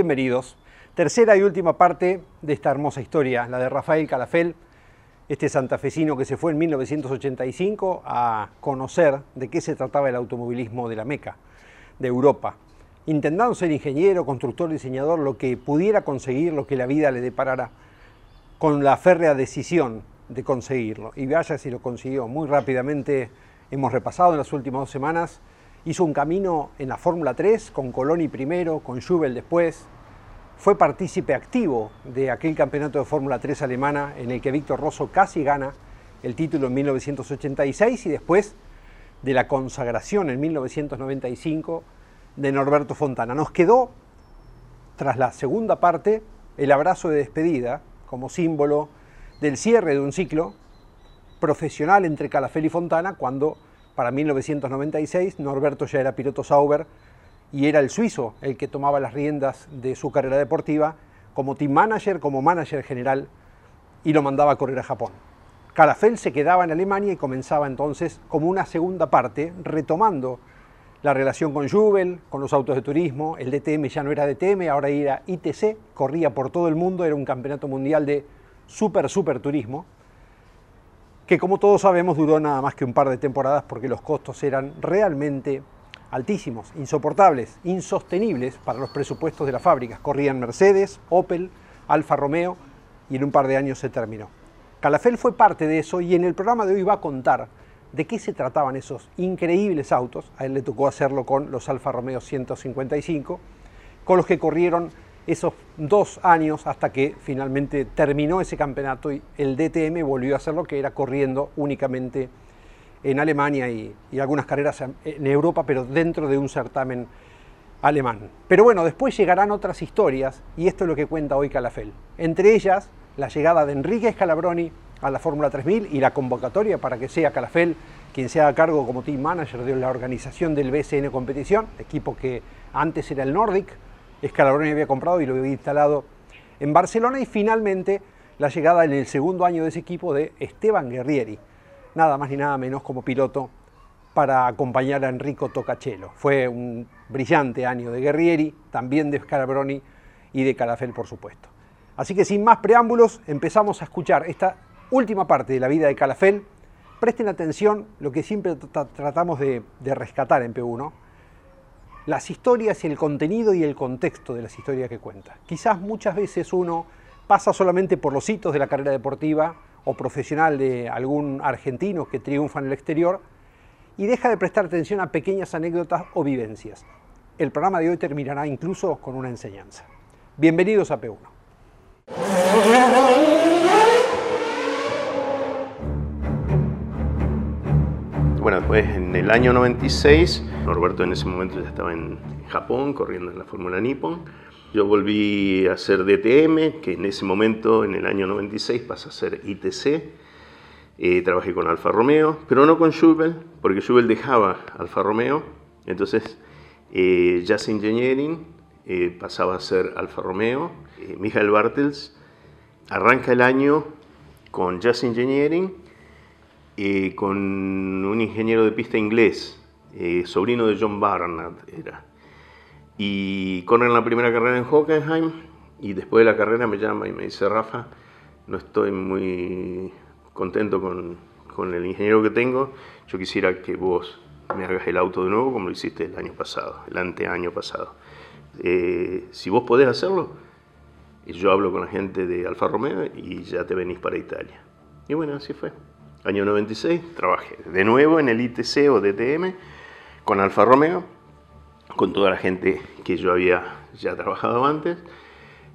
Bienvenidos. Tercera y última parte de esta hermosa historia, la de Rafael Calafel, este santafesino que se fue en 1985 a conocer de qué se trataba el automovilismo de la Meca, de Europa. Intentando ser ingeniero, constructor, diseñador, lo que pudiera conseguir, lo que la vida le deparara, con la férrea decisión de conseguirlo. Y vaya si lo consiguió muy rápidamente, hemos repasado en las últimas dos semanas hizo un camino en la Fórmula 3 con Coloni primero, con Schubel después. Fue partícipe activo de aquel campeonato de Fórmula 3 alemana en el que Víctor Rosso casi gana el título en 1986 y después de la consagración en 1995 de Norberto Fontana. Nos quedó, tras la segunda parte, el abrazo de despedida como símbolo del cierre de un ciclo profesional entre Calafel y Fontana cuando para 1996 Norberto ya era piloto Sauber y era el suizo el que tomaba las riendas de su carrera deportiva como team manager, como manager general y lo mandaba a correr a Japón. Calafel se quedaba en Alemania y comenzaba entonces como una segunda parte, retomando la relación con Jubel, con los autos de turismo, el DTM ya no era DTM, ahora era ITC, corría por todo el mundo, era un campeonato mundial de super, super turismo, que como todos sabemos duró nada más que un par de temporadas porque los costos eran realmente altísimos, insoportables, insostenibles para los presupuestos de las fábricas. Corrían Mercedes, Opel, Alfa Romeo y en un par de años se terminó. Calafel fue parte de eso y en el programa de hoy va a contar de qué se trataban esos increíbles autos. A él le tocó hacerlo con los Alfa Romeo 155, con los que corrieron esos dos años hasta que finalmente terminó ese campeonato y el DTM volvió a hacer lo que era corriendo únicamente en Alemania y, algunas carreras en Europa, pero dentro de un certamen alemán. Pero bueno, después llegarán otras historias y esto es lo que cuenta hoy Calafel. Entre ellas, la llegada de Enrique Scalabroni a la Fórmula 3000 y la convocatoria para que sea Calafel quien se haga cargo como team manager de la organización del BSN Competición, equipo que antes era el Nordic, Scalabroni había comprado y lo había instalado en Barcelona y finalmente la llegada en el segundo año de ese equipo de Esteban Guerrieri, nada más ni nada menos como piloto para acompañar a Enrico Tocachello. Fue un brillante año de Guerrieri, también de Scalabroni y de Calafel, por supuesto. Así que sin más preámbulos, empezamos a escuchar esta última parte de la vida de Calafel. Presten atención lo que siempre tratamos de, de rescatar en P1, las historias y el contenido y el contexto de las historias que cuenta. Quizás muchas veces uno pasa solamente por los hitos de la carrera deportiva o profesional de algún argentino que triunfa en el exterior y deja de prestar atención a pequeñas anécdotas o vivencias. El programa de hoy terminará incluso con una enseñanza. Bienvenidos a P1. Bueno, después en el año 96, Norberto en ese momento ya estaba en Japón corriendo en la Fórmula Nippon. Yo volví a hacer DTM, que en ese momento, en el año 96, pasa a ser ITC. Eh, trabajé con Alfa Romeo, pero no con Schubel, porque Schubel dejaba Alfa Romeo. Entonces, eh, Jazz Engineering eh, pasaba a ser Alfa Romeo. Eh, Michael Bartels arranca el año con Jazz Engineering eh, con un ingeniero de pista inglés, eh, sobrino de John Barnard era. Y corren la primera carrera en Hockenheim y después de la carrera me llama y me dice, Rafa, no estoy muy contento con, con el ingeniero que tengo, yo quisiera que vos me hagas el auto de nuevo como lo hiciste el año pasado, el anteaño pasado. Eh, si vos podés hacerlo, yo hablo con la gente de Alfa Romeo y ya te venís para Italia. Y bueno, así fue. Año 96, trabajé de nuevo en el ITC o DTM con Alfa Romeo. con toda la gente que yo había ya trabajado antes.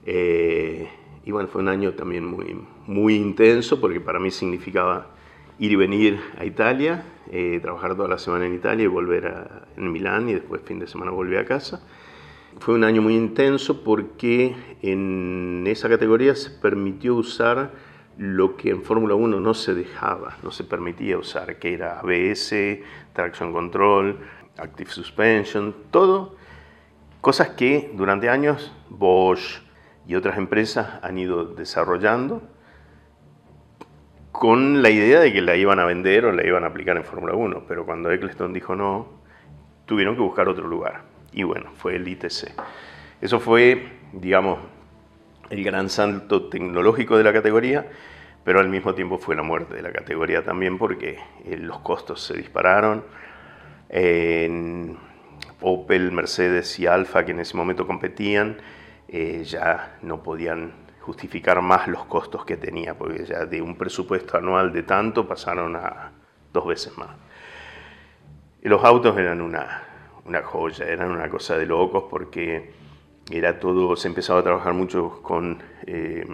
Eh, y bueno, fue un año también muy, muy intenso porque para mí significaba ir y venir a Italia, eh, trabajar toda la semana en Italia y volver a, en Milán y después fin de semana volver a casa. Fue un año muy intenso porque en esa categoría se permitió usar lo que en Fórmula 1 no se dejaba, no se permitía usar, que era ABS, Traction Control, Active Suspension, todo cosas que durante años Bosch y otras empresas han ido desarrollando con la idea de que la iban a vender o la iban a aplicar en Fórmula 1, pero cuando Eccleston dijo no, tuvieron que buscar otro lugar. Y bueno, fue el ITC. Eso fue, digamos, el gran salto tecnológico de la categoría, pero al mismo tiempo fue la muerte de la categoría también porque eh, los costos se dispararon. En Opel, Mercedes y Alfa, que en ese momento competían, eh, ya no podían justificar más los costos que tenía, porque ya de un presupuesto anual de tanto pasaron a dos veces más. Los autos eran una, una joya, eran una cosa de locos porque era todo, se empezaba a trabajar mucho con eh,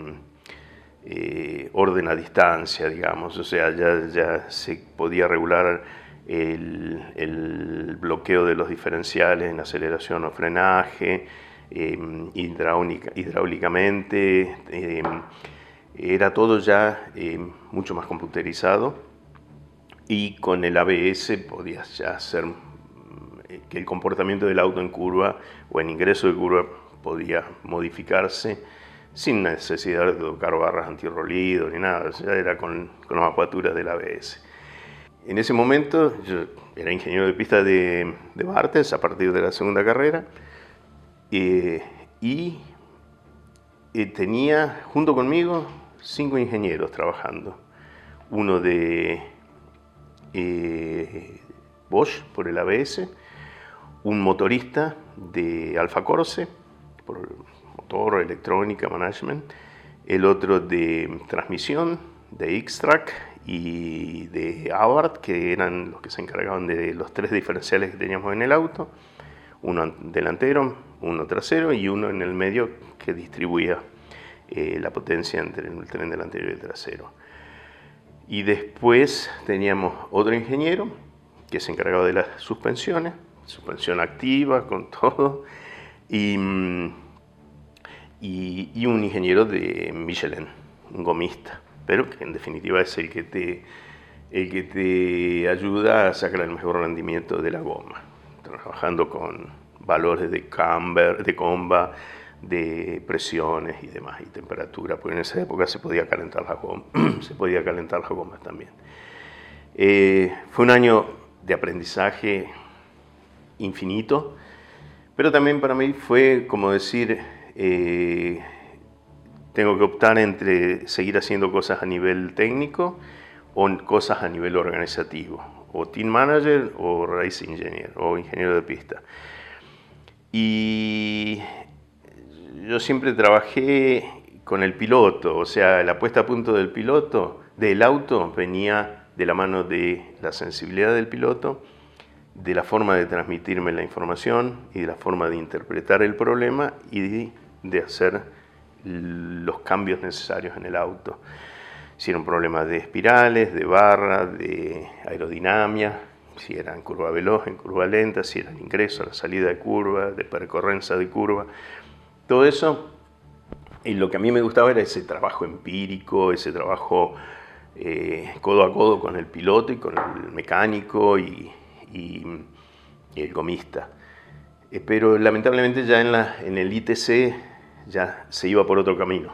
eh, orden a distancia, digamos, o sea, ya, ya se podía regular el, el, bloqueo de los diferenciales en aceleración o frenaje, eh, hidráulicamente, era todo ya mucho más computerizado y con el ABS podías ya hacer que el comportamiento del auto en curva o en ingreso de curva podía modificarse sin necesidad de tocar barras antirrolido ni nada, ya era con, con las apaturas del ABS. En ese momento yo era ingeniero de pista de, de Bartes a partir de la segunda carrera eh, y eh, tenía junto conmigo cinco ingenieros trabajando. Uno de eh, Bosch por el ABS, un motorista de Alfa Corse, por motor, electrónica, management, el otro de transmisión, de X-Track y de Abarth, que eran los que se encargaban de los tres diferenciales que teníamos en el auto, uno delantero, uno trasero y uno en el medio que distribuía eh, la potencia entre el tren delantero y el trasero. Y después teníamos otro ingeniero que se encargaba de las suspensiones, suspensión activa con todo, y, y, un ingeniero de Michelin, un gomista, pero que en definitiva es el que te, el que te ayuda a sacar el mejor rendimiento de la goma, trabajando con valores de camber, de comba, de presiones y demás, y temperatura, porque en esa época se podía calentar las gomas, se podía calentar las gomas también. Eh, fue un año de aprendizaje infinito, pero también para mí fue como decir, eh, tengo que optar entre seguir haciendo cosas a nivel técnico o cosas a nivel organizativo, o team manager o race engineer o ingeniero de pista. Y yo siempre trabajé con el piloto, o sea, la puesta a punto del piloto, del auto, venía de la mano de la sensibilidad del piloto de la forma de transmitirme la información y de la forma de interpretar el problema y de, hacer los cambios necesarios en el auto. Si era un problema de espirales, de barra, de aerodinámica, si era en curva veloz, en curva lenta, si era el ingreso, la salida de curva, de percorrencia de curva. Todo eso, y lo que a mí me gustaba era ese trabajo empírico, ese trabajo eh, codo a codo con el piloto y con el mecánico y, y, el gomista. Eh, pero lamentablemente ya en, la, en el ITC ya se iba por otro camino.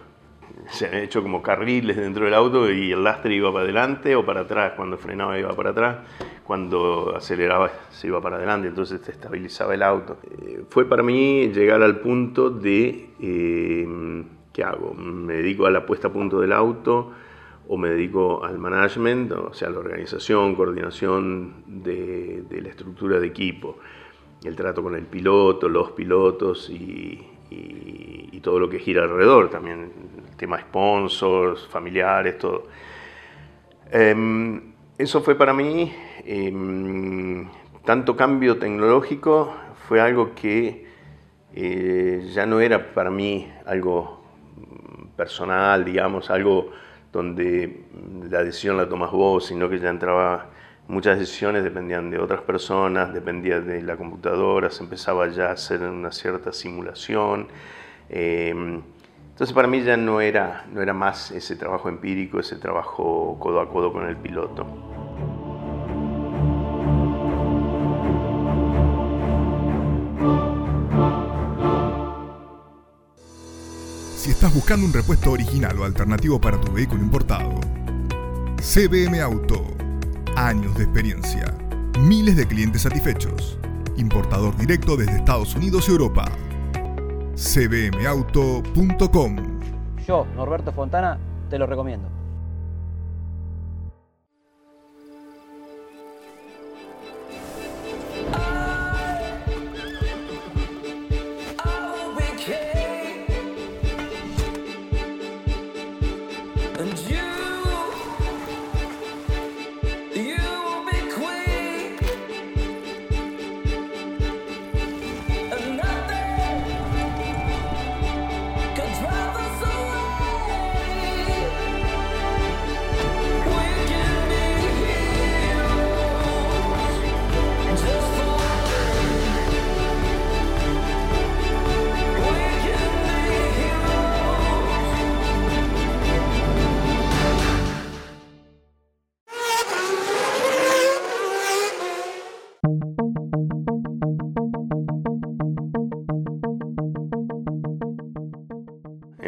Se han hecho como carriles dentro del auto y el lastre iba para adelante o para atrás. Cuando frenaba iba para atrás, cuando aceleraba se iba para adelante, entonces se estabilizaba el auto. Eh, fue para mí llegar al punto de, eh, ¿qué hago? Me dedico a la puesta a punto del auto, o me dedico al management, o sea, la organización, coordinación de, la estructura de equipo, el trato con el piloto, los pilotos y, todo lo que gira alrededor, también el tema sponsors, familiares, todo. Em, eso fue para mí, em, tanto cambio tecnológico, fue algo que eh, ya no era para mí algo personal, digamos, algo donde la decisión la tomas vos, sino que ya entraba, muchas decisiones dependían de otras personas, dependía de la computadora, se empezaba ya a hacer una cierta simulación. Em, entonces para mí ya no era, no era más ese trabajo empírico, ese trabajo codo a codo con el piloto. Si estás buscando un repuesto original o alternativo para tu vehículo importado, CBM Auto. Años de experiencia. Miles de clientes satisfechos. Importador directo desde Estados Unidos y Europa. cbmauto.com Yo, Norberto Fontana, te lo recomiendo.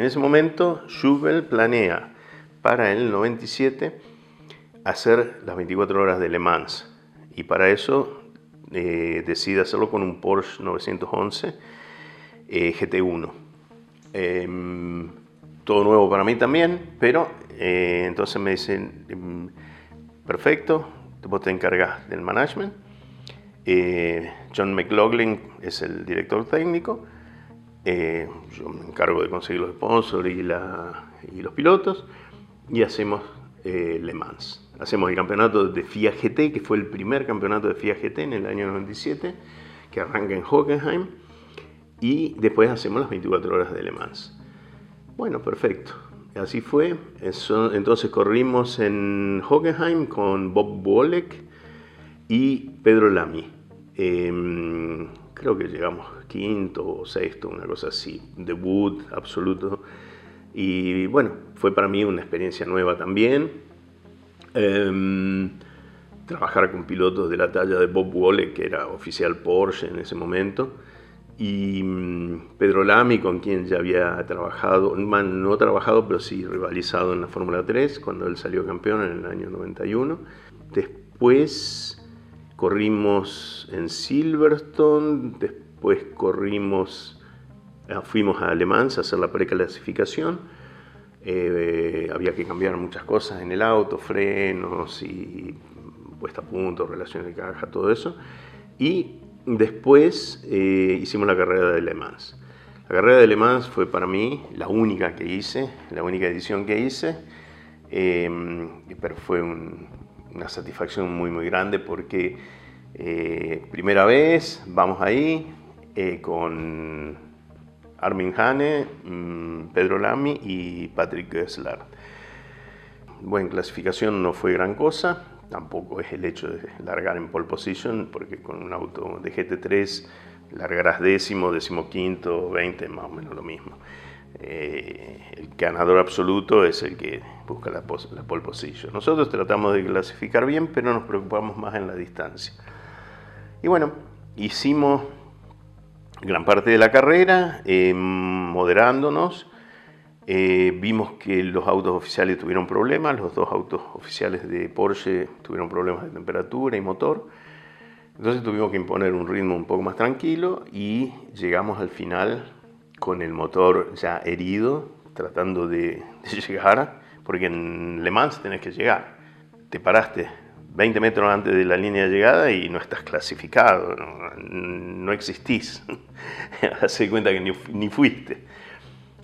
Ese momento, Schubel planea para el 97 hacer las 24 horas de Le Mans y para eso eh, decide hacerlo con un Porsche 911 eh, GT1. Em, todo nuevo para mí también, pero eh, entonces me dicen, em, perfecto, vos te encargas del management. John McLaughlin es el director técnico eh, yo me encargo de conseguir los sponsors y, y los pilotos y hacemos eh, Le Mans. Hacemos el campeonato de FIA GT, que fue el primer campeonato de FIA GT en el año 97, que arranca en Hockenheim, y después hacemos las 24 horas de Le Mans. Bueno, perfecto. Así fue. entonces corrimos en Hockenheim con Bob Bolek y Pedro Lamy. Em, creo que llegamos quinto o sexto, una cosa así, debut absoluto. Y bueno, fue para mí una experiencia nueva también. Em, trabajar con pilotos de la talla de Bob Wole, que era oficial Porsche en ese momento, y mm, Pedro Lamy, con quien ya había trabajado, no trabajado, pero sí rivalizado en la Fórmula 3, cuando él salió campeón en el año 91. Después corrimos en Silverstone, después corrimos, ah, fuimos a Alemán a hacer la preclasificación. Eh, había que cambiar muchas cosas en el auto, frenos y puesta a punto, relación de caja, todo eso. Y después eh, hicimos la carrera de Le Mans. La carrera de Le Mans fue para mí la única que hice, la única edición que hice, eh, pero fue un, una satisfacción muy muy grande porque eh, primera vez vamos ahí eh, con Armin Hane, mm, Pedro Lamy y Patrick Gessler. Bueno, clasificación no fue gran cosa, tampoco es el hecho de largar en pole position, porque con un auto de GT3 largarás décimo, decimoquinto, veinte, más o menos lo mismo. Eh, el ganador absoluto es el que busca la, la pole position. Nosotros tratamos de clasificar bien, pero nos preocupamos más en la distancia. Y bueno, hicimos gran parte de la carrera, eh, moderándonos. Eh, vimos que los autos oficiales tuvieron problemas, los dos autos oficiales de Porsche tuvieron problemas de temperatura y motor. Entonces tuvimos que imponer un ritmo un poco más tranquilo y llegamos al final con el motor ya herido, tratando de, llegar, porque en Le Mans tenés que llegar. Te paraste 20 metros antes de la línea de llegada y no estás clasificado, no, existís. Hace cuenta que ni, fuiste.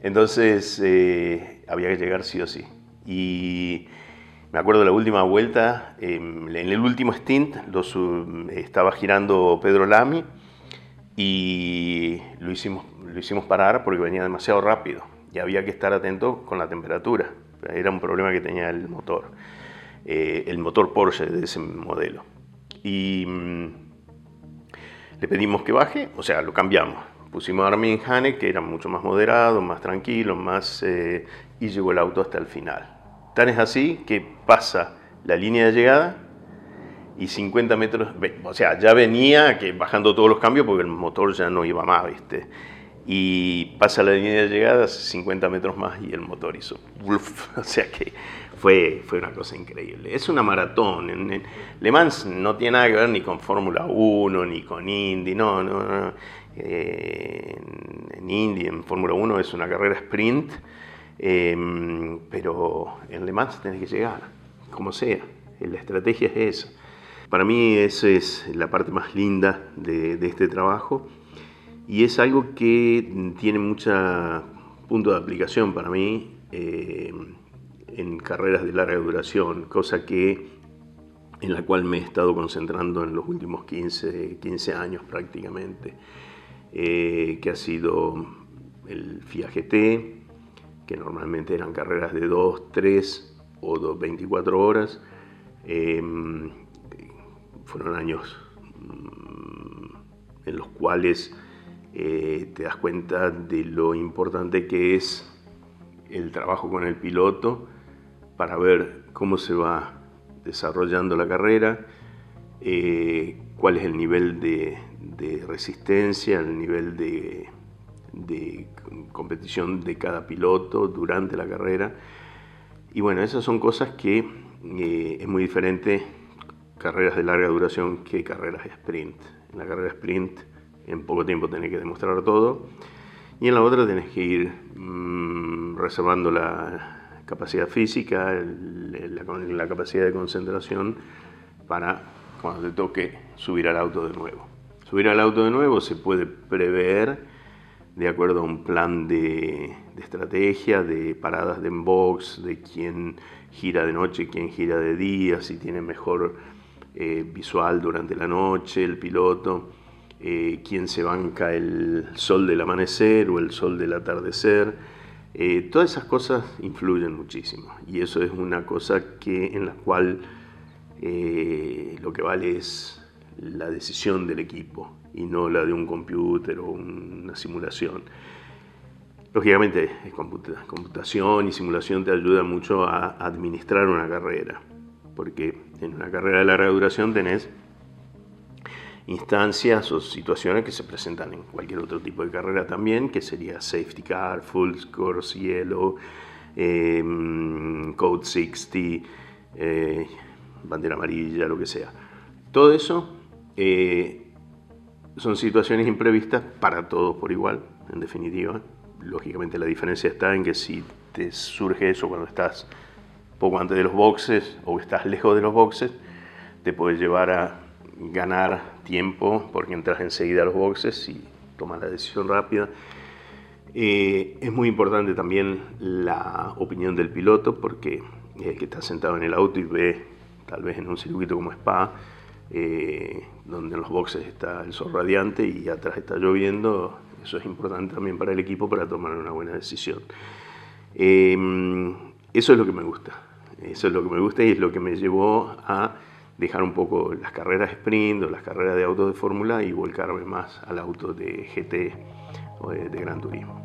Entonces eh, había que llegar sí o sí. Y me acuerdo de la última vuelta, em, en el último stint estaba girando Pedro Lamy y lo hicimos, lo hicimos parar porque venía demasiado rápido y había que estar atento con la temperatura. Era un problema que tenía el motor, eh, el motor Porsche de ese modelo. Y mm, le pedimos que baje, o sea, lo cambiamos. Pusimos a Armin Hane, que era mucho más moderado, más tranquilo, más, eh, y llegó el auto hasta el final. Tan es así que pasa la línea de llegada y 50 metros, o sea, ya venía que bajando todos los cambios porque el motor ya no iba más, ¿viste? Y pasa la línea de llegada 50 metros más y el motor hizo o sea que fue, fue una cosa increíble. Es una maratón. Le Mans no tiene nada que ver ni con Fórmula 1, ni con Indy, no, no, no. Eh, en, Indy, en Fórmula 1 es una carrera sprint, em, pero en Le Mans tenés que llegar, como sea. La estrategia es esa. Para mí esa es la parte más linda de, este trabajo y es algo que tiene mucho punto de aplicación para mí eh, en carreras de larga duración, cosa que en la cual me he estado concentrando en los últimos 15, 15 años prácticamente, eh, que ha sido el FIA GT, que normalmente eran carreras de 2, 3 o 24 horas, eh, fueron años mm, en los cuales eh, te das cuenta de lo importante que es el trabajo con el piloto para ver cómo se va desarrollando la carrera, eh, cuál es el nivel de, resistencia, el nivel de, competición de cada piloto durante la carrera. Y bueno, esas son cosas que eh, es muy diferente carreras de larga duración que carreras de sprint. En la carrera sprint en poco tiempo tenés que demostrar todo y en la otra tenés que ir mm, reservando la capacidad física, la, capacidad de concentración para cuando te toque subir al auto de nuevo. Subir al auto de nuevo se puede prever de acuerdo a un plan de, estrategia, de paradas de box, de quién gira de noche, quién gira de día, si tiene mejor eh, visual durante la noche, el piloto, eh, quién se banca el sol del amanecer o el sol del atardecer. Eh, todas esas cosas influyen muchísimo y eso es una cosa que, en la cual lo que vale es la decisión del equipo y no la de un computer o una simulación. Lógicamente, computación y simulación te ayuda mucho a administrar una carrera porque en una carrera de larga duración tenés instancias o situaciones que se presentan en cualquier otro tipo de carrera también, que sería safety car, full scores, yellow, em, code 60, eh, bandera amarilla, lo que sea. Todo eso eh, son situaciones imprevistas para todos por igual, en definitiva. Lógicamente la diferencia está en que si te surge eso cuando estás poco antes de los boxes o estás lejos de los boxes, te puede llevar a ganar tiempo porque entras enseguida a los boxes y tomas la decisión rápida. Eh, es muy importante también la opinión del piloto porque el que está sentado en el auto y ve, tal vez en un circuito como Spa, eh, donde en los boxes está el sol radiante y atrás está lloviendo, eso es importante también para el equipo para tomar una buena decisión. Eh, eso es lo que me gusta. Eso es lo que me gusta y es lo que me llevó a dejar un poco las carreras sprint o las carreras de autos de fórmula y volcarme más al auto de GT o de, de Gran Turismo.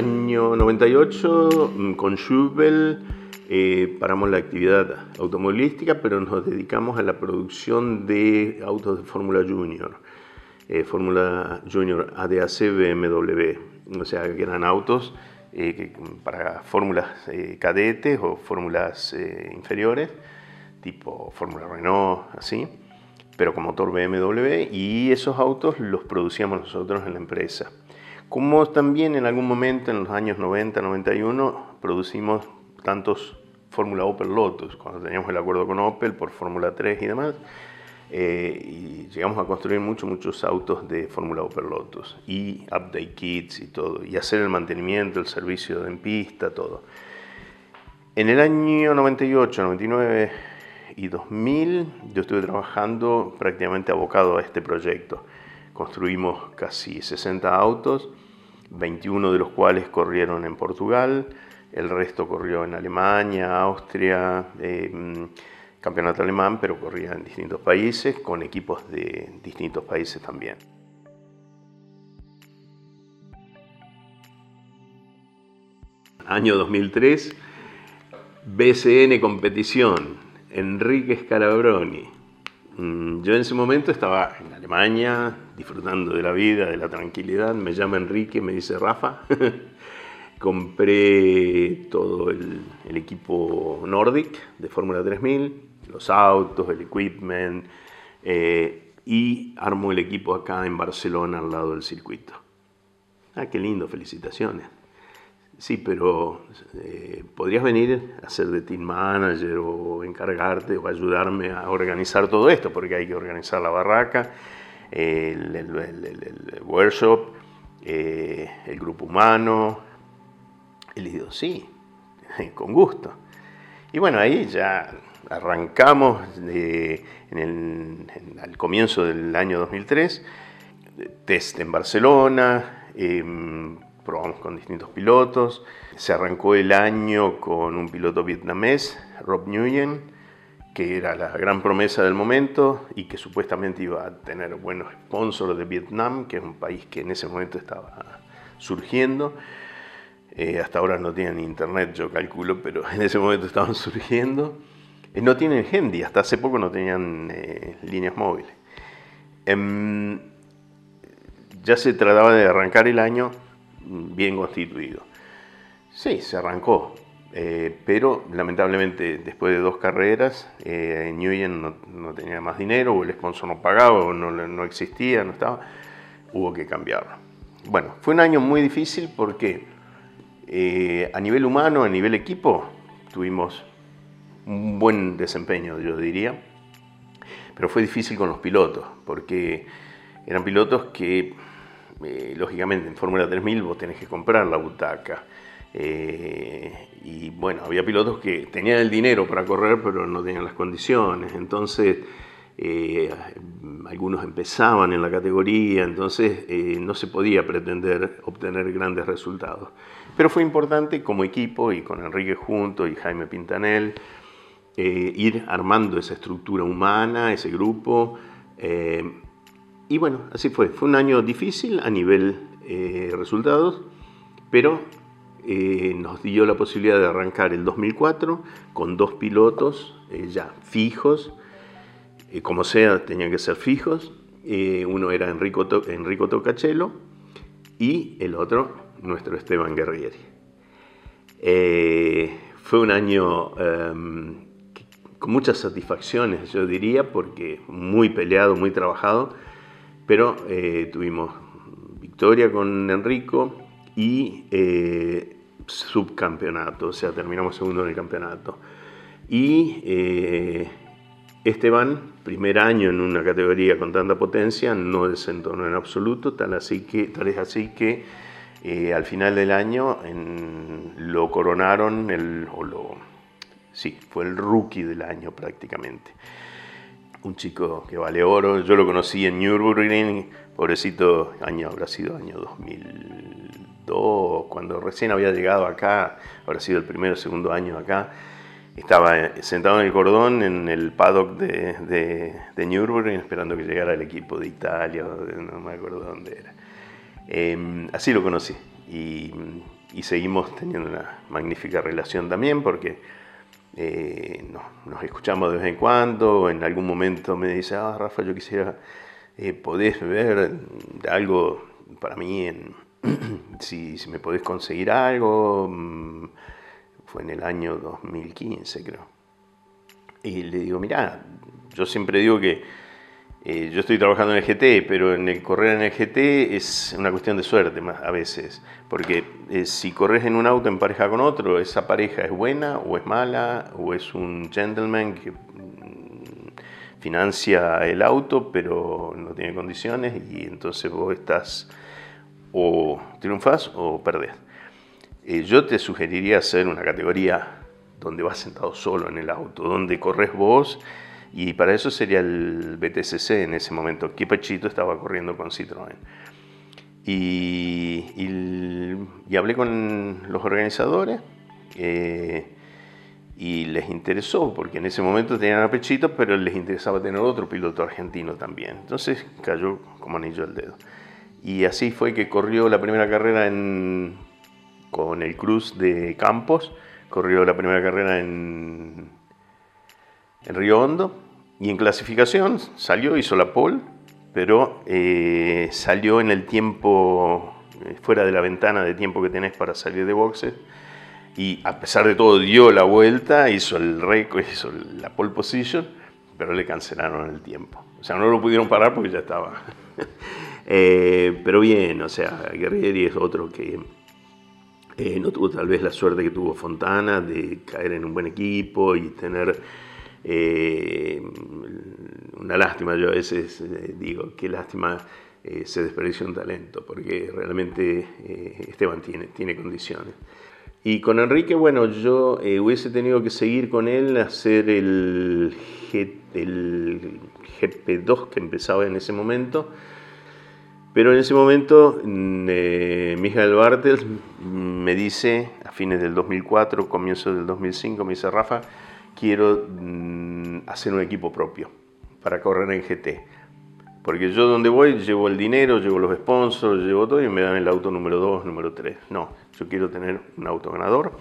Año 98, mm, con Schubel, eh, paramos la actividad automovilística, pero nos dedicamos a la producción de autos de Fórmula Junior. Eh, Fórmula Junior ADAC BMW, o sea, que eran autos eh, para fórmulas eh, cadetes o fórmulas inferiores, tipo Fórmula Renault, así, pero con motor BMW, y esos autos los producíamos nosotros en la empresa. Como también en algún momento en los años 90, 91, producimos tantos Fórmula Opel Lotus, cuando teníamos el acuerdo con Opel por Fórmula 3 y demás, eh, y llegamos a construir muchos, muchos autos de Fórmula Opel Lotus y update kits y todo, y hacer el mantenimiento, el servicio en pista, todo. En el año 98, 99 y 2000 yo estuve trabajando prácticamente abocado a este proyecto. Construimos casi 60 autos, 21 de los cuales corrieron en Portugal, el resto corrió en Alemania, Austria, eh, campeonato alemán, pero corría en distintos países, con equipos de distintos países también. Año 2003, BCN Competición, Enrique Scalabroni. Mm, yo en ese momento estaba en Alemania, disfrutando de la vida, de la tranquilidad. Me llama Enrique, me dice Rafa. Compré todo el, equipo Nordic de Fórmula 3000, los autos, el equipment, eh, y armo el equipo acá en Barcelona al lado del circuito. Ah, qué lindo, felicitaciones. Sí, pero eh, podrías venir a ser de team manager o encargarte o ayudarme a organizar todo esto, porque hay que organizar la barraca, el, workshop, eh, el grupo humano. Y le digo, sí, con gusto. Y bueno, ahí ya arrancamos en el, al comienzo del año 2003, test en Barcelona. Em, probamos con distintos pilotos. Se arrancó el año con un piloto vietnamés, Rob Nguyen, que era la gran promesa del momento y que supuestamente iba a tener buenos sponsors de Vietnam, que es un país que en ese momento estaba surgiendo. Eh, hasta ahora no tienen internet, yo calculo, pero en ese momento estaban surgiendo. Eh, no tienen Handy, hasta hace poco no tenían eh, líneas móviles. Em, ya se trataba de arrancar el año bien constituido. Sí, se arrancó, eh, pero lamentablemente después de dos carreras, eh, Nguyen no, tenía más dinero, o el sponsor no pagaba, o no, existía, no estaba, hubo que cambiarlo. Bueno, fue un año muy difícil porque eh, a nivel humano, a nivel equipo, tuvimos un buen desempeño, yo diría, pero fue difícil con los pilotos, porque eran pilotos que eh, lógicamente en Fórmula 3000 vos tenés que comprar la butaca. Eh, y bueno, había pilotos que tenían el dinero para correr, pero no tenían las condiciones. Entonces, eh, algunos empezaban en la categoría, entonces no se podía pretender obtener grandes resultados. Pero fue importante como equipo y con Enrique Junto y Jaime Pintanel ir armando esa estructura humana, ese grupo. Y bueno, así fue. Fue un año difícil a nivel eh, resultados, pero eh, nos dio la posibilidad de arrancar el 2004 con dos pilotos eh, ya fijos, como sea, tenían que ser fijos. uno era Enrico, Enrico Tocachelo y el otro, nuestro Esteban Guerrieri. fue un año em, con muchas satisfacciones, yo diría, porque muy peleado, muy trabajado pero eh, tuvimos victoria con Enrico y eh, subcampeonato, o sea, terminamos segundo en el campeonato. Y eh, Esteban, primer año en una categoría con tanta potencia, no desentonó en absoluto, tal, así que, tal es así que al final del año lo coronaron, el, o lo, sí, fue el rookie del año prácticamente un chico que vale oro. Yo lo conocí en Nürburgring, pobrecito, año habrá sido año 2002, cuando recién había llegado acá, habrá sido el primero o segundo año acá. Estaba sentado en el cordón en el paddock de, de, de Nürburgring esperando que llegara el equipo de Italia, no me acuerdo dónde era. Em, así lo conocí y, y seguimos teniendo una magnífica relación también porque eh, nos escuchamos de vez en cuando, en algún momento me dice, ah, Rafa, yo quisiera, eh, podés ver algo para mí en, si, si me podés conseguir algo, mm, fue en el año 2015 creo. Y le digo, mirá, yo siempre digo que eh, yo estoy trabajando en el GT, pero en el correr en el GT es una cuestión de suerte más a veces, porque eh, si corres en un auto en pareja con otro, esa pareja es buena o es mala, o es un gentleman que mm, financia el auto pero no tiene condiciones y entonces vos estás o triunfas o perdés. Eh, yo te sugeriría hacer una categoría donde vas sentado solo en el auto, donde corres vos y para eso sería el BTCC en ese momento, que Pachito estaba corriendo con Citroën. Y, hablé con los organizadores eh, y les interesó, porque en ese momento tenían a Pechito, pero les interesaba tener otro piloto argentino también. Entonces cayó como anillo al dedo. Y así fue que corrió la primera carrera en, con el Cruz de Campos, corrió la primera carrera en en Río Hondo y en clasificación salió, hizo la pole, pero eh, salió en el tiempo, eh, fuera de la ventana de tiempo que tenés para salir de boxes y a pesar de todo dio la vuelta, hizo el récord, hizo la pole position, pero le cancelaron el tiempo. O sea, no lo pudieron parar porque ya estaba. Eh, pero bien, o sea, Guerrieri es otro que no tuvo tal vez la suerte que tuvo Fontana de caer en un buen equipo y tener eh, una lástima, yo a veces eh, digo, qué lástima eh, se desperdició un talento, porque realmente Esteban tiene, tiene condiciones. Y con Enrique, bueno, yo hubiese tenido que seguir con él, hacer el, el GP2 que empezaba en ese momento. Pero en ese momento, mm, Miguel Bartels me dice, a fines del 2004, comienzo del 2005, me dice, Rafa, quiero mm, hacer un equipo propio para correr en GT. Porque yo donde voy llevo el dinero, llevo los sponsors, llevo todo y me dan el auto número 2, número 3. No, yo quiero tener un auto ganador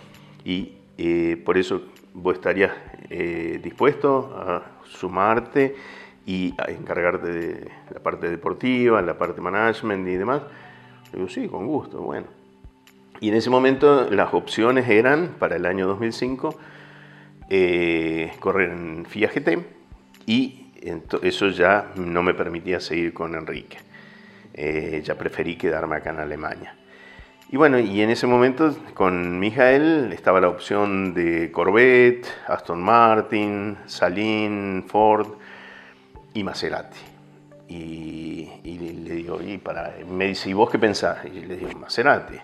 y eh, por eso vos estarías eh, dispuesto a sumarte y a encargarte de la parte deportiva, la parte management y demás. digo, sí, con gusto, bueno. Y en ese momento las opciones eran para el año 2005 eh, correr en FIA GT y eso ya no me permitía seguir con Enrique. Eh, ya preferí quedarme acá en Alemania. Y bueno, y en ese momento con Mijael estaba la opción de Corvette, Aston Martin, Salin, Ford y Maserati. Y, le digo, y para, me dice, ¿y vos qué pensás? Y le digo, Maserati.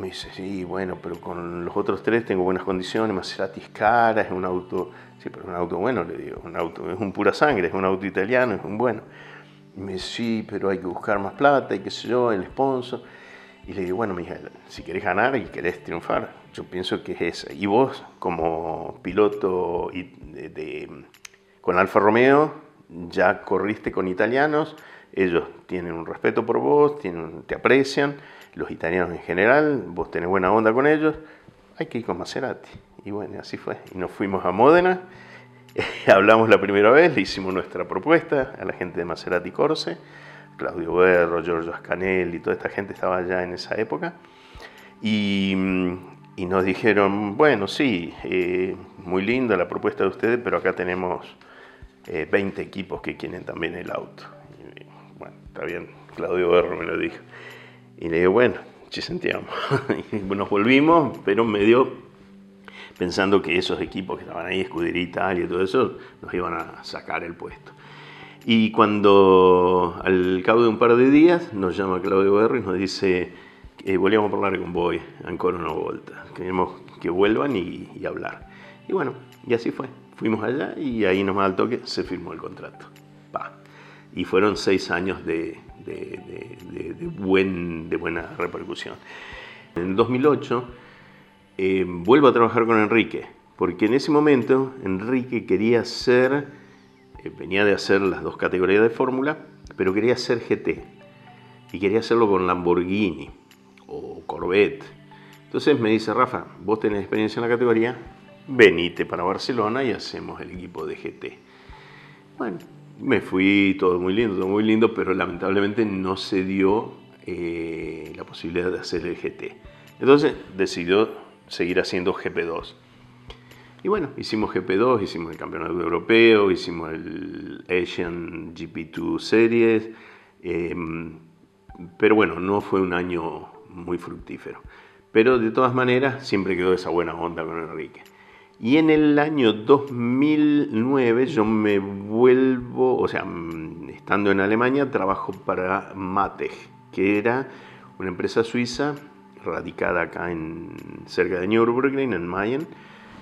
Me dice, sí, bueno, pero con los otros tres tengo buenas condiciones, Maserati es cara, es un auto, sí, pero es un auto bueno, le digo, un auto, es un pura sangre, es un auto italiano, es un bueno. Y me dice, sí, pero hay que buscar más plata y qué sé yo, el sponsor. Y le digo, bueno, Miguel, si querés ganar y querés triunfar, yo pienso que es esa. Y vos, como piloto de, con Alfa Romeo, ya corriste con italianos, ellos tienen un respeto por vos, tienen, te aprecian los italianos en general, vos tenés buena onda con ellos, hay que ir con Maserati. Y bueno, así fue. Y nos fuimos a Módena, hablamos la primera vez, le hicimos nuestra propuesta a la gente de Maserati Corse, Claudio Berro, Giorgio Ascanelli, toda esta gente estaba allá en esa época. Y, y nos dijeron, bueno, sí, eh, muy linda la propuesta de ustedes, pero acá tenemos 20 eh, equipos que quieren también el auto. bueno, está bien, Claudio Berro me lo dijo. Y le digo, bueno, ci sentiamo. y nos volvimos, pero medio pensando que esos equipos que estaban ahí, Italia y todo eso, nos iban a sacar el puesto. Y cuando al cabo de un par de días nos llama Claudio Berri y nos dice, eh, a hablar con Boy, ancora una vuelta, queremos que vuelvan y, hablar. Y bueno, y así fue. Fuimos allá y ahí nomás al toque se firmó el contrato. Pa. Y fueron seis años de, de, buen, de buena repercusión. En 2008 eh, vuelvo a trabajar con Enrique, porque en ese momento Enrique quería hacer, eh, venía de hacer las dos categorías de fórmula, pero quería hacer GT y quería hacerlo con Lamborghini o Corvette. Entonces me dice, Rafa, vos tenés experiencia en la categoría, venite para Barcelona y hacemos el equipo de GT. Bueno, me fui, todo muy lindo, todo muy lindo, pero lamentablemente no se dio eh, la posibilidad de hacer el GT. Entonces decidió seguir haciendo GP2. Y bueno, hicimos GP2, hicimos el Campeonato Europeo, hicimos el Asian GP2 Series, em, pero bueno, no fue un año muy fructífero. Pero de todas maneras, siempre quedó esa buena onda con Enrique. Y en el año 2009 yo me vuelvo, o sea, mm, estando en Alemania, trabajo para Matej, que era una empresa suiza radicada acá en, cerca de Nürburgring, en Mayen,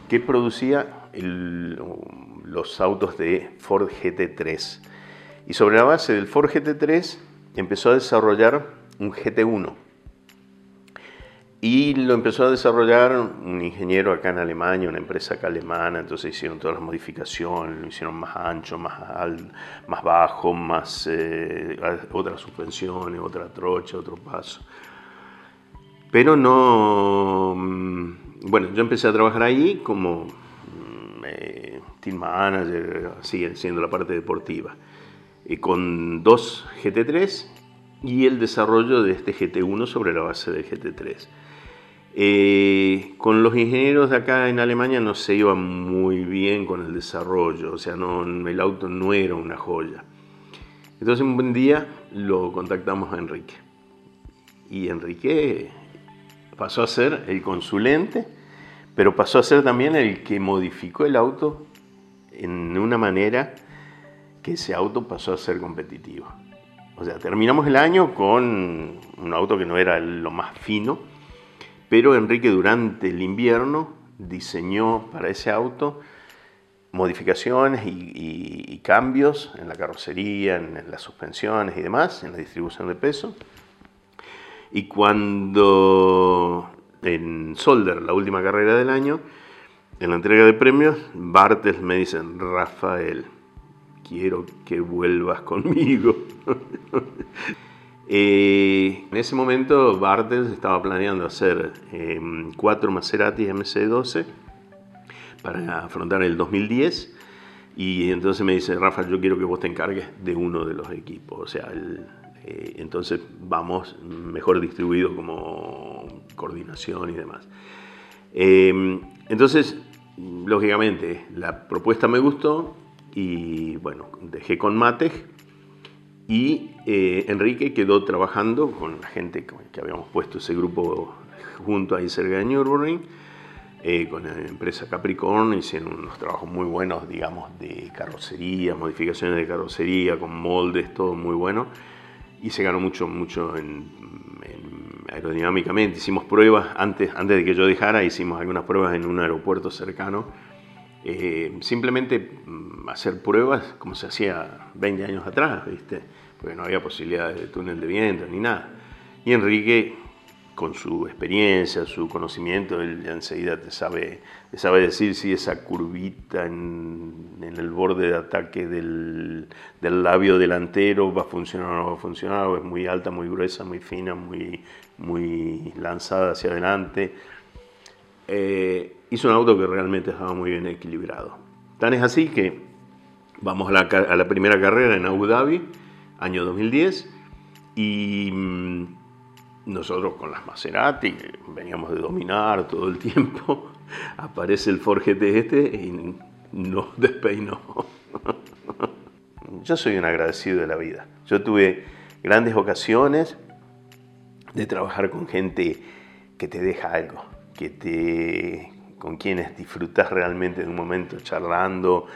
que producía los autos de Ford GT3. Y sobre la base del Ford GT3 empezó a desarrollar un GT1 y lo empezó a desarrollar un ingeniero acá en Alemania, una empresa acá alemana, entonces hicieron todas las modificaciones, lo hicieron más ancho, más, más bajo, más eh, otras suspensiones, otra trocha, otro paso. Pero no... Mm, bueno, yo empecé a trabajar ahí como mm, eh, team manager, así, haciendo la parte deportiva, y con dos GT3 y el desarrollo de este GT1 sobre la base del GT3. Eh, con los ingenieros de acá en Alemania no se iba muy bien con el desarrollo, o sea, no, el auto no era una joya. Entonces un buen día lo contactamos a Enrique. Y Enrique pasó a ser el consulente, pero pasó a ser también el que modificó el auto en una manera que ese auto pasó a ser competitivo. O sea, terminamos el año con un auto que no era lo más fino, pero Enrique durante el invierno diseñó para ese auto modificaciones y, cambios en la carrocería, en, las suspensiones y demás, en la distribución de peso. Y cuando en Solder, la última carrera del año, en la entrega de premios, Bartes me dice, Rafael, quiero que vuelvas conmigo. Eh, en ese momento Bartels estaba planeando hacer em, cuatro Maserati MC12 para afrontar el 2010 y entonces me dice, Rafa, yo quiero que vos te encargues de uno de los equipos, o sea, eh, entonces vamos mejor distribuido como coordinación y demás. Em, entonces, lógicamente, la propuesta me gustó y bueno, dejé con Matej y eh, Enrique quedó trabajando con la gente que habíamos puesto ese grupo junto ahí cerca de Nürburgring, eh, con la empresa Capricorn, hicieron unos trabajos muy buenos, digamos, de carrocería, modificaciones de carrocería, con moldes, todo muy bueno. Y se ganó mucho, mucho en, aerodinámicamente. Hicimos pruebas, antes, antes de que yo dejara, hicimos algunas pruebas en un aeropuerto cercano. Eh, simplemente mm, hacer pruebas como se hacía 20 años atrás, ¿viste? porque no había posibilidades de túnel de viento ni nada. Y Enrique, con su experiencia, su conocimiento, él ya enseguida te sabe, sabe decir si esa curvita en, el borde de ataque del, labio delantero va a funcionar o no va a funcionar, o es muy alta, muy gruesa, muy fina, muy, muy lanzada hacia adelante. Eh, hizo un auto que realmente estaba muy bien equilibrado. Tan es así que vamos a la, a la primera carrera en Abu Dhabi año 2010, y mm, nosotros con las Maserati, veníamos de dominar todo el tiempo, aparece el Ford GT este y nos despeinó. Yo soy un agradecido de la vida. Yo tuve grandes ocasiones de trabajar con gente que te deja algo, que te, con quienes disfrutas realmente de un momento charlando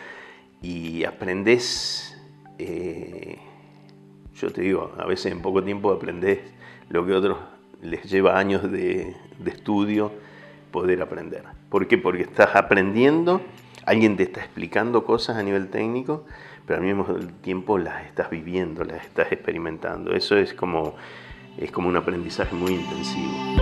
y aprendes eh, yo te digo, a veces en poco tiempo aprendes lo que otros les lleva años de, estudio poder aprender. ¿Por qué? Porque estás aprendiendo, alguien te está explicando cosas a nivel técnico, pero al mismo tiempo las estás viviendo, las estás experimentando. Eso es como, es como un aprendizaje muy intensivo.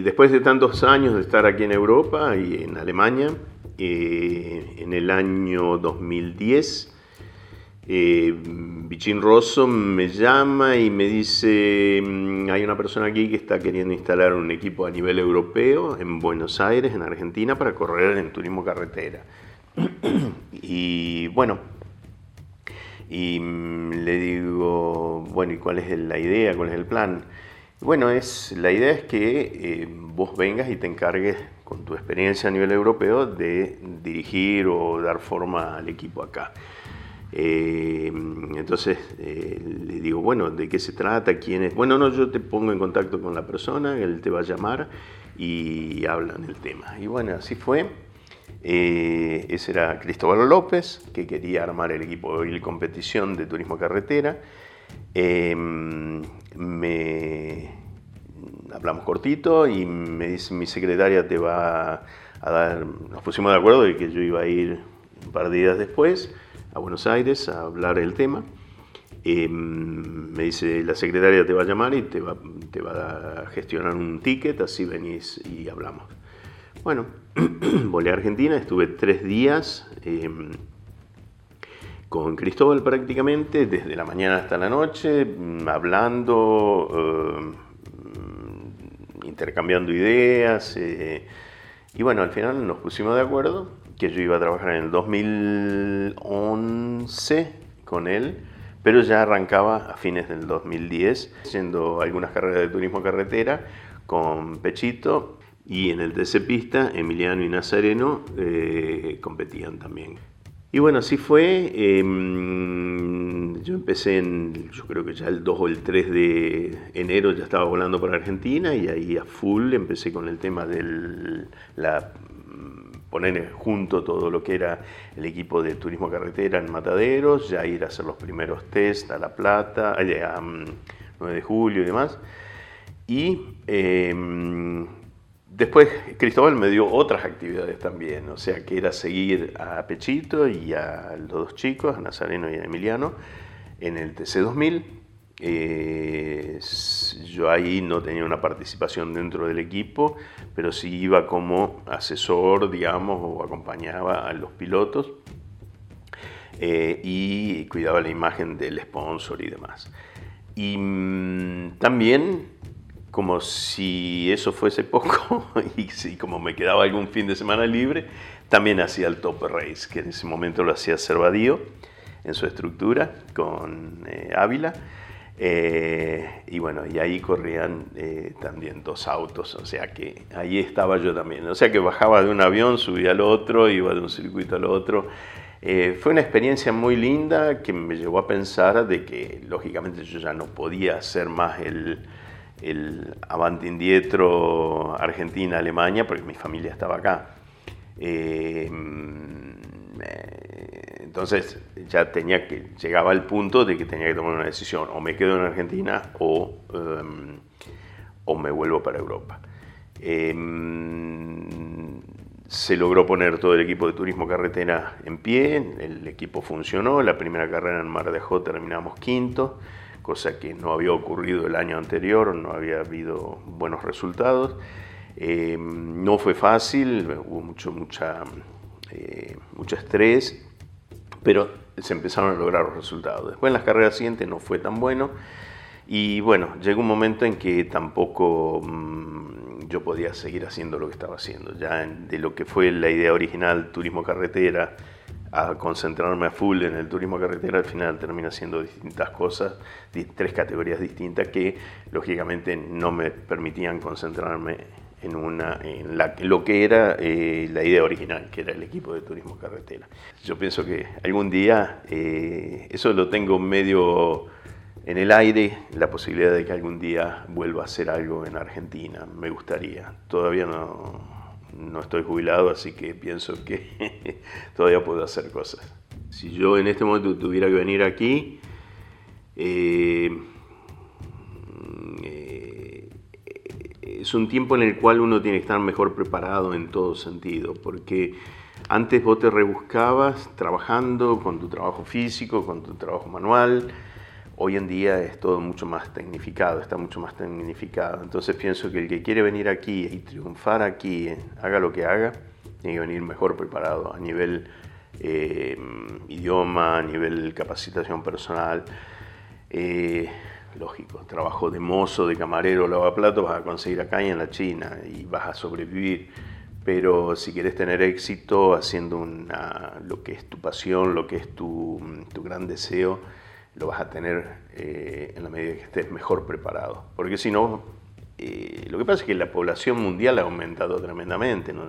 después de tantos años de estar aquí en Europa y en Alemania, eh, en el año 2010, eh, Vichin Rosso me llama y me dice, mm, hay una persona aquí que está queriendo instalar un equipo a nivel europeo en Buenos Aires, en Argentina, para correr en turismo carretera. y bueno, y mm, le digo, bueno, ¿y cuál es la idea? ¿Cuál es el plan? Bueno, es, la idea es que eh, vos vengas y te encargues con tu experiencia a nivel europeo de dirigir o dar forma al equipo acá. Eh, entonces eh, le digo, bueno, ¿de qué se trata? ¿Quién es? Bueno, no, yo te pongo en contacto con la persona, él te va a llamar y hablan el tema. Y bueno, así fue. ese era Cristóbal López, que quería armar el equipo de competición de turismo carretera. Em, me hablamos cortito y me dice mi secretaria te va a dar, nos pusimos de acuerdo de que yo iba a ir un par de días después a Buenos Aires a hablar del tema. Em, me dice la secretaria te va a llamar y te va, te va a gestionar un ticket, así venís y hablamos. Bueno, volé a Argentina, estuve tres días. Em, con Cristóbal prácticamente, desde la mañana hasta la noche, mm, hablando, eh, intercambiando ideas. Eh, y bueno, al final nos pusimos de acuerdo que yo iba a trabajar en el 2011 con él, pero ya arrancaba a fines del 2010, haciendo algunas carreras de turismo carretera con Pechito y en el TC Pista, Emiliano y Nazareno eh, competían también. Y bueno, así fue. Em, yo empecé en, yo creo que ya el 2 o el 3 de enero ya estaba volando para Argentina y ahí a full empecé con el tema la, poner junto todo lo que era el equipo de turismo carretera en Mataderos, ya ir a hacer los primeros test a La Plata, eh, a, 9 de julio y demás. Y em, Después Cristóbal me dio otras actividades también, o sea que era seguir a Pechito y a los dos chicos, a Nazareno y a Emiliano, en el TC2000. Eh, yo ahí no tenía una participación dentro del equipo, pero sí iba como asesor, digamos, o acompañaba a los pilotos eh, y cuidaba la imagen del sponsor y demás. Y mm, también como si eso fuese poco y si como me quedaba algún fin de semana libre, también hacía el Top Race, que en ese momento lo hacía Cervadío en su estructura con eh, Ávila. Eh, y bueno, y ahí corrían eh, también dos autos, o sea que ahí estaba yo también. O sea que bajaba de un avión, subía al otro, iba de un circuito al otro. fue una experiencia muy linda que me llevó a pensar de que lógicamente yo ya no podía hacer más el, el avante indietro Argentina-Alemania, porque mi familia estaba acá. Eh, entonces ya tenía que, llegaba al punto de que tenía que tomar una decisión, o me quedo en Argentina o, em, o me vuelvo para Europa. Em, se logró poner todo el equipo de turismo carretera en pie, el equipo funcionó, la primera carrera en Mar de Ajó terminamos quinto, cosa que no había ocurrido el año anterior, no había habido buenos resultados. Eh, no fue fácil, hubo mucho, mucha, eh, mucho estrés, pero se empezaron a lograr los resultados. Después en las carreras siguientes no fue tan bueno y bueno, llegó un momento en que tampoco mm, yo podía seguir haciendo lo que estaba haciendo. Ya de lo que fue la idea original, turismo carretera, a concentrarme a full en el turismo carretera, al final termina siendo distintas cosas, tres categorías distintas que lógicamente no me permitían concentrarme en, una, en, la, lo que era eh, la idea original, que era el equipo de turismo carretera. Yo pienso que algún día, eh, eso lo tengo medio en el aire, la posibilidad de que algún día vuelva a hacer algo en Argentina, me gustaría. Todavía no, no estoy jubilado, así que pienso que todavía puedo hacer cosas. Si yo en este momento tuviera que venir aquí, eh, es un tiempo en el cual uno tiene que estar mejor preparado en todo sentido, porque antes vos te rebuscabas trabajando con tu trabajo físico, con tu trabajo manual, hoy en día es todo mucho más tecnificado, está mucho más tecnificado. Entonces pienso que el que quiere venir aquí y triunfar aquí, eh, haga lo que haga, tiene que venir mejor preparado a nivel eh, idioma, a nivel capacitación personal. Eh, lógico, trabajo de mozo, de camarero, lavaplatos vas a conseguir acá y en la China y vas a sobrevivir. Pero si quieres tener éxito haciendo lo que es tu pasión, lo que es tu gran deseo, lo vas a tener eh, en la medida que estés mejor preparado. Porque si no, eh, lo que pasa es que la población mundial ha aumentado tremendamente, no,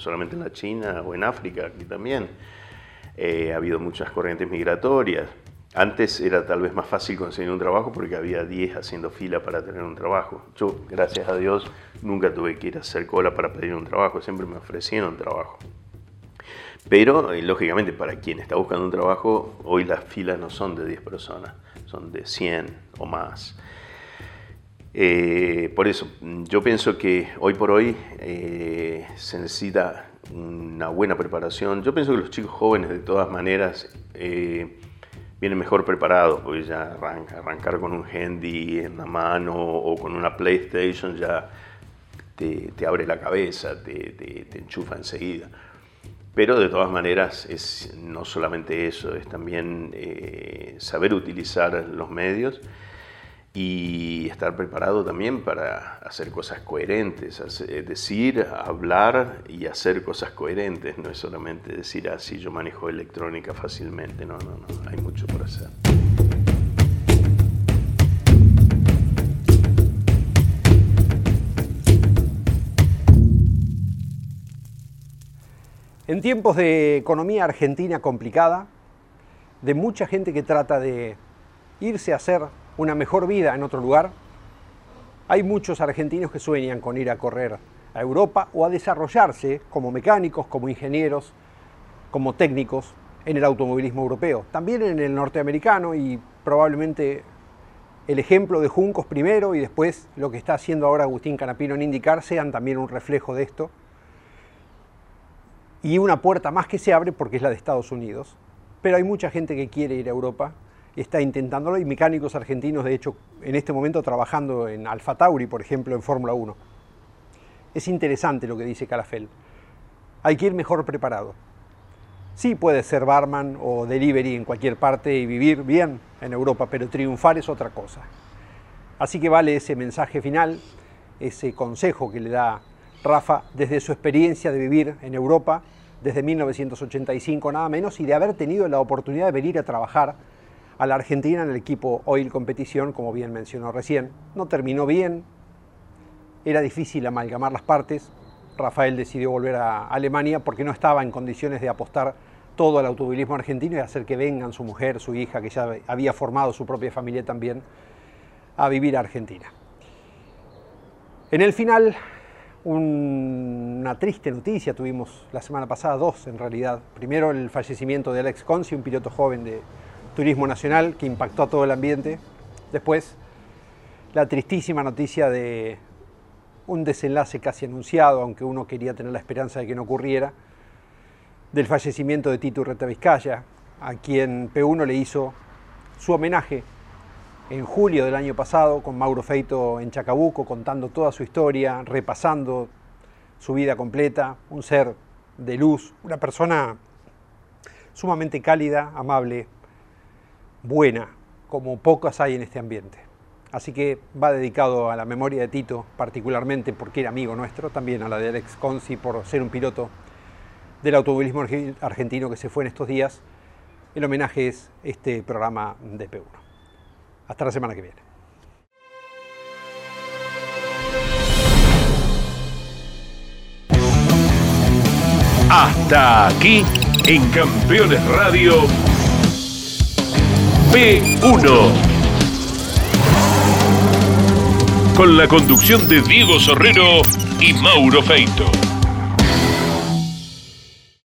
solamente en la China o en África, aquí también. Eh, ha habido muchas corrientes migratorias. Antes era tal vez más fácil conseguir un trabajo porque había 10 haciendo fila para tener un trabajo. Yo, gracias a Dios, nunca tuve que ir a hacer cola para pedir un trabajo, siempre me ofrecieron trabajo. Pero, eh, lógicamente, para quien está buscando un trabajo, hoy las filas no son de 10 personas, son de 100 o más. Eh, por eso, yo pienso que hoy por hoy eh, se necesita una buena preparación. Yo pienso que los chicos jóvenes, de todas maneras, viene mejor preparado, porque ya arrancar con un handy en la mano o con una PlayStation ya te, abre la cabeza, te, enchufa enseguida. Pero de todas maneras es no solamente eso, es también eh, saber utilizar los medios y estar preparado también para hacer cosas coherentes, es decir, hablar y hacer cosas coherentes, no es solamente decir así ah, yo manejo electrónica fácilmente, no, no, no, hay mucho por hacer. En tiempos de economía argentina complicada, de mucha gente que trata de irse a hacer una mejor vida en otro lugar. Hay muchos argentinos que sueñan con ir a correr a Europa o a desarrollarse como mecánicos, como ingenieros, como técnicos en el automovilismo europeo, también en el norteamericano y probablemente el ejemplo de Juncos primero y después lo que está haciendo ahora Agustín Canapino en indicar sean también un reflejo de esto. Y una puerta más que se abre porque es la de Estados Unidos. Pero hay mucha gente que quiere ir a Europa está intentándolo y mecánicos argentinos, de hecho, en este momento trabajando en Alfa Tauri, por ejemplo, en Fórmula 1. Es interesante lo que dice Calafel. Hay que ir mejor preparado. Sí puede ser barman o delivery en cualquier parte y vivir bien en Europa, pero triunfar es otra cosa. Así que vale ese mensaje final, ese consejo que le da Rafa desde su experiencia de vivir en Europa desde 1985 nada menos y de haber tenido la oportunidad de venir a trabajar a la Argentina en el equipo Oil Competición, como bien mencionó recién. No terminó bien, era difícil amalgamar las partes. Rafael decidió volver a Alemania porque no estaba en condiciones de apostar todo al automovilismo argentino y hacer que vengan su mujer, su hija, que ya había formado su propia familia también, a vivir a Argentina. En el final, una triste noticia tuvimos la semana pasada, dos en realidad. Primero el fallecimiento de Alex Conci, un piloto joven de turismo nacional que impactó a todo el ambiente. Después, la tristísima noticia de un desenlace casi anunciado, aunque uno quería tener la esperanza de que no ocurriera, del fallecimiento de Tito Reta Vizcaya, a quien P1 le hizo su homenaje en julio del año pasado con Mauro Feito en Chacabuco, contando toda su historia, repasando su vida completa, un ser de luz, una persona sumamente cálida, amable, buena, como pocas hay en este ambiente. Así que va dedicado a la memoria de Tito, particularmente porque era amigo nuestro, también a la de Alex Conci por ser un piloto del automovilismo argentino que se fue en estos días. El homenaje es este programa de P1. Hasta la semana que viene. Hasta aquí en Campeones Radio P1. Con la conducción de Diego Sorrero y Mauro Feito.